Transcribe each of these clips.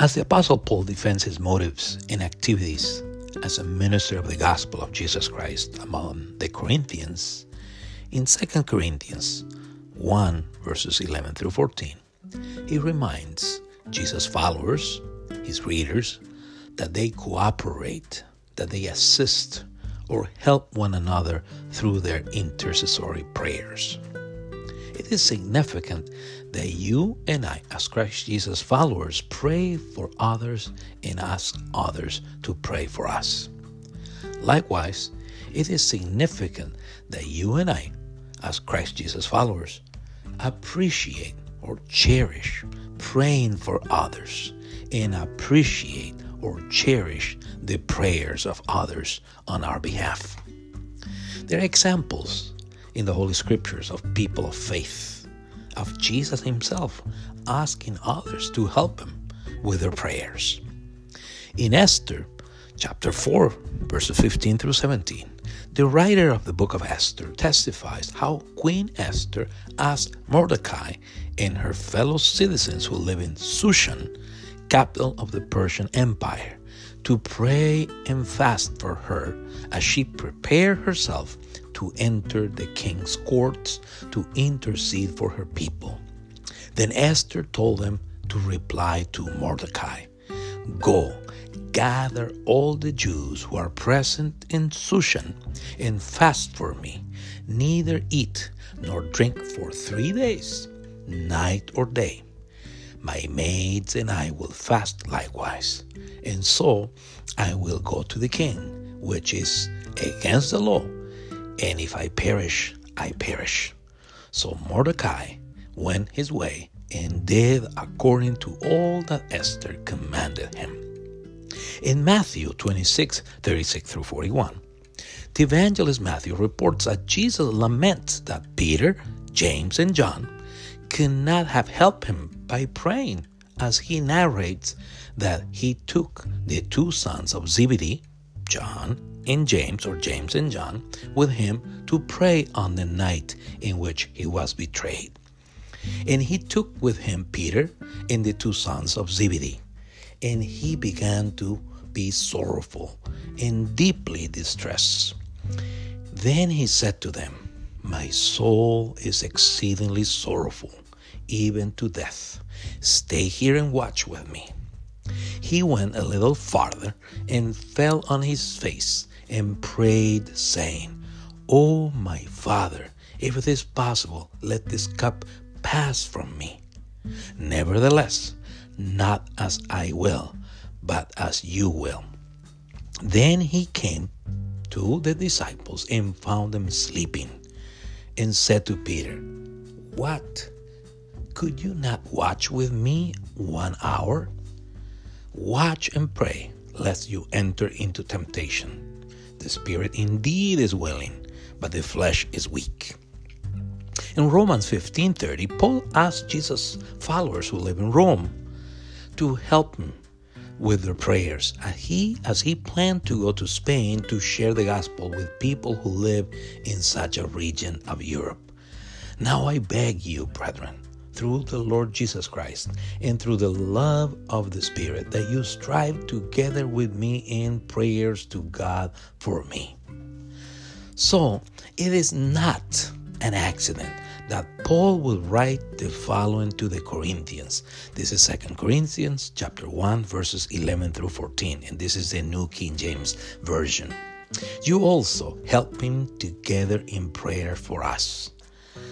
As the Apostle Paul defends his motives and activities as a minister of the gospel of Jesus Christ among the Corinthians, in 2 Corinthians 1, verses 11 through 14, he reminds Jesus' followers, his readers, that they cooperate, that they assist or help one another through their intercessory prayers. It is significant that you and I, as Christ Jesus followers, pray for others and ask others to pray for us. Likewise, it is significant that you and I, as Christ Jesus followers, appreciate or cherish praying for others and appreciate or cherish the prayers of others on our behalf. There are examples in the Holy Scriptures of people of faith, of Jesus Himself asking others to help Him with their prayers. In Esther, chapter 4, verses 15 through 17, the writer of the book of Esther testifies how Queen Esther asked Mordecai and her fellow citizens who live in Shushan capital of the Persian Empire, to pray and fast for her as she prepared herself to enter the king's courts to intercede for her people. Then Esther told them to reply to Mordecai Go, gather all the Jews who are present in Shushan and fast for me, neither eat nor drink for three days, night or day. My maids and I will fast likewise, and so I will go to the king, which is against the law, and if I perish, I perish. So Mordecai went his way and did according to all that Esther commanded him. In Matthew 26, 36 through 41, the evangelist Matthew reports that Jesus laments that Peter, James, and John could not have helped him by praying, as he narrates that he took the two sons of Zebedee, John and James, or James and John, with him to pray on the night in which he was betrayed. And he took with him Peter and the two sons of Zebedee, and he began to be sorrowful and deeply distressed. Then he said to them, My soul is exceedingly sorrowful even to death. Stay here and watch with me. He went a little farther and fell on his face and prayed, saying, O oh, my Father, if it is possible, let this cup pass from me. Nevertheless, not as I will, but as you will. Then he came to the disciples and found them sleeping, and said to Peter, What? Could you not watch with me one hour? Watch and pray, lest you enter into temptation. The spirit indeed is willing, but the flesh is weak. In Romans 15:30, Paul asked Jesus' followers who live in Rome to help him with their prayers as he as he planned to go to Spain to share the gospel with people who live in such a region of Europe. Now I beg you, brethren, through the Lord Jesus Christ and through the love of the Spirit that you strive together with me in prayers to God for me. So, it is not an accident that Paul will write the following to the Corinthians. This is 2 Corinthians chapter 1 verses 11 through 14 and this is the New King James version. You also help him together in prayer for us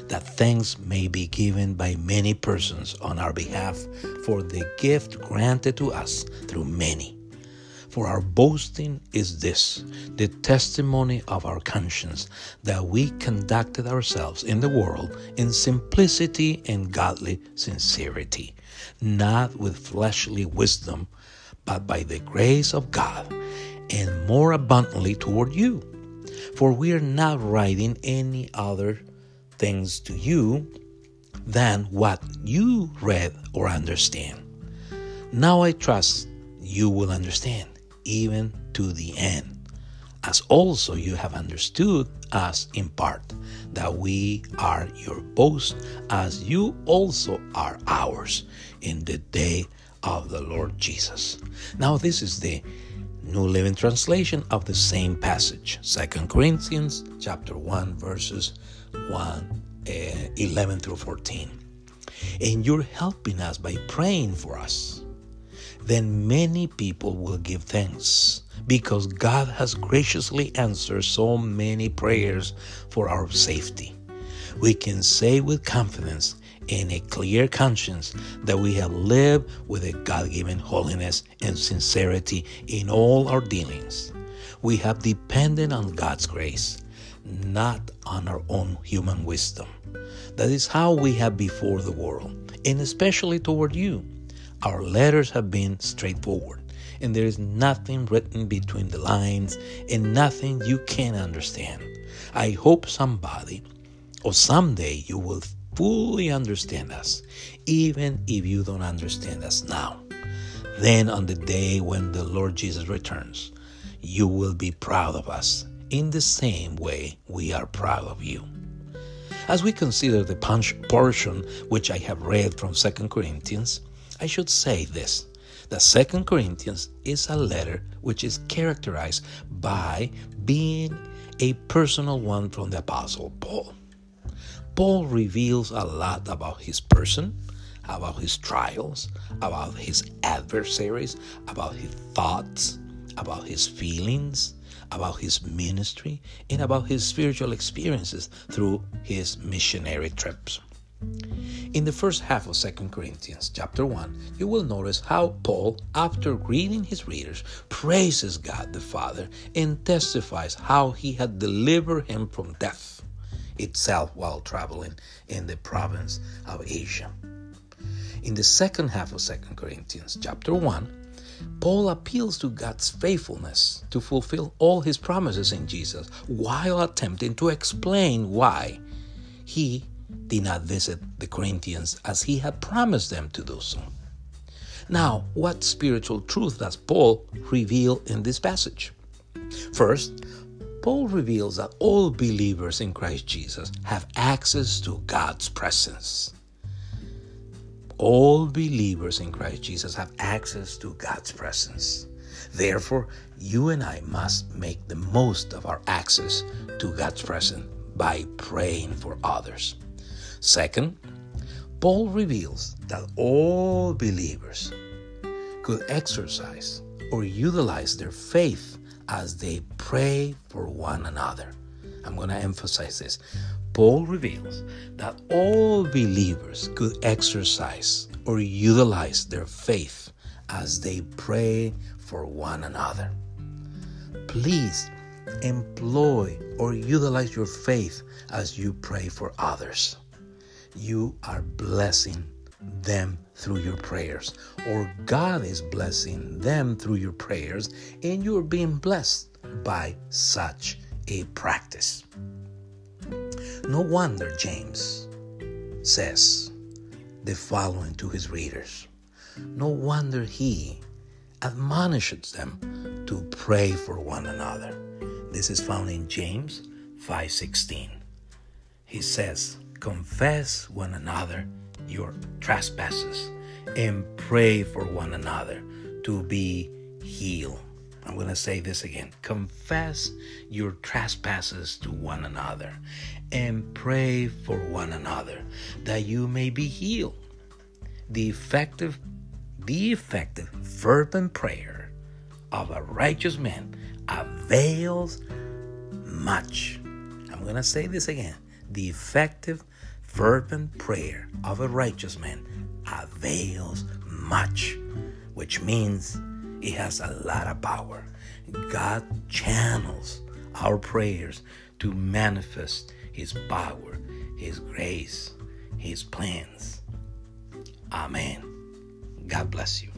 that thanks may be given by many persons on our behalf for the gift granted to us through many. For our boasting is this the testimony of our conscience that we conducted ourselves in the world in simplicity and godly sincerity, not with fleshly wisdom, but by the grace of God, and more abundantly toward you. For we are not writing any other things to you than what you read or understand. Now I trust you will understand, even to the end, as also you have understood us in part, that we are your boast, as you also are ours in the day of the Lord Jesus. Now, this is the New Living Translation of the same passage, 2 Corinthians chapter 1, verses 1, uh, 11 through 14. And you're helping us by praying for us. Then many people will give thanks because God has graciously answered so many prayers for our safety. We can say with confidence and a clear conscience that we have lived with a God given holiness and sincerity in all our dealings. We have depended on God's grace, not on our own human wisdom. That is how we have before the world, and especially toward you. Our letters have been straightforward, and there is nothing written between the lines and nothing you can understand. I hope somebody or someday you will fully understand us, even if you don't understand us now. Then, on the day when the Lord Jesus returns, you will be proud of us in the same way we are proud of you. As we consider the portion which I have read from 2 Corinthians, I should say this. The 2 Corinthians is a letter which is characterized by being a personal one from the Apostle Paul. Paul reveals a lot about his person, about his trials, about his adversaries, about his thoughts, about his feelings, about his ministry, and about his spiritual experiences through his missionary trips. In the first half of 2 Corinthians chapter 1, you will notice how Paul, after greeting his readers, praises God the Father and testifies how he had delivered him from death itself while traveling in the province of Asia. In the second half of 2 Corinthians chapter 1, Paul appeals to God's faithfulness to fulfill all his promises in Jesus while attempting to explain why he did not visit the Corinthians as he had promised them to do so. Now, what spiritual truth does Paul reveal in this passage? First, Paul reveals that all believers in Christ Jesus have access to God's presence. All believers in Christ Jesus have access to God's presence. Therefore, you and I must make the most of our access to God's presence by praying for others. Second, Paul reveals that all believers could exercise or utilize their faith as they pray for one another. I'm going to emphasize this. Paul reveals that all believers could exercise or utilize their faith as they pray for one another. Please employ or utilize your faith as you pray for others. You are blessing them through your prayers, or God is blessing them through your prayers, and you're being blessed by such a practice. No wonder James says the following to his readers. No wonder he admonishes them to pray for one another. This is found in James 5:16. He says, "Confess one another your trespasses and pray for one another to be healed. I'm going to say this again. Confess your trespasses to one another and pray for one another that you may be healed. The effective the effective fervent prayer of a righteous man avails much. I'm going to say this again. The effective fervent prayer of a righteous man avails much, which means it has a lot of power. God channels our prayers to manifest His power, His grace, His plans. Amen. God bless you.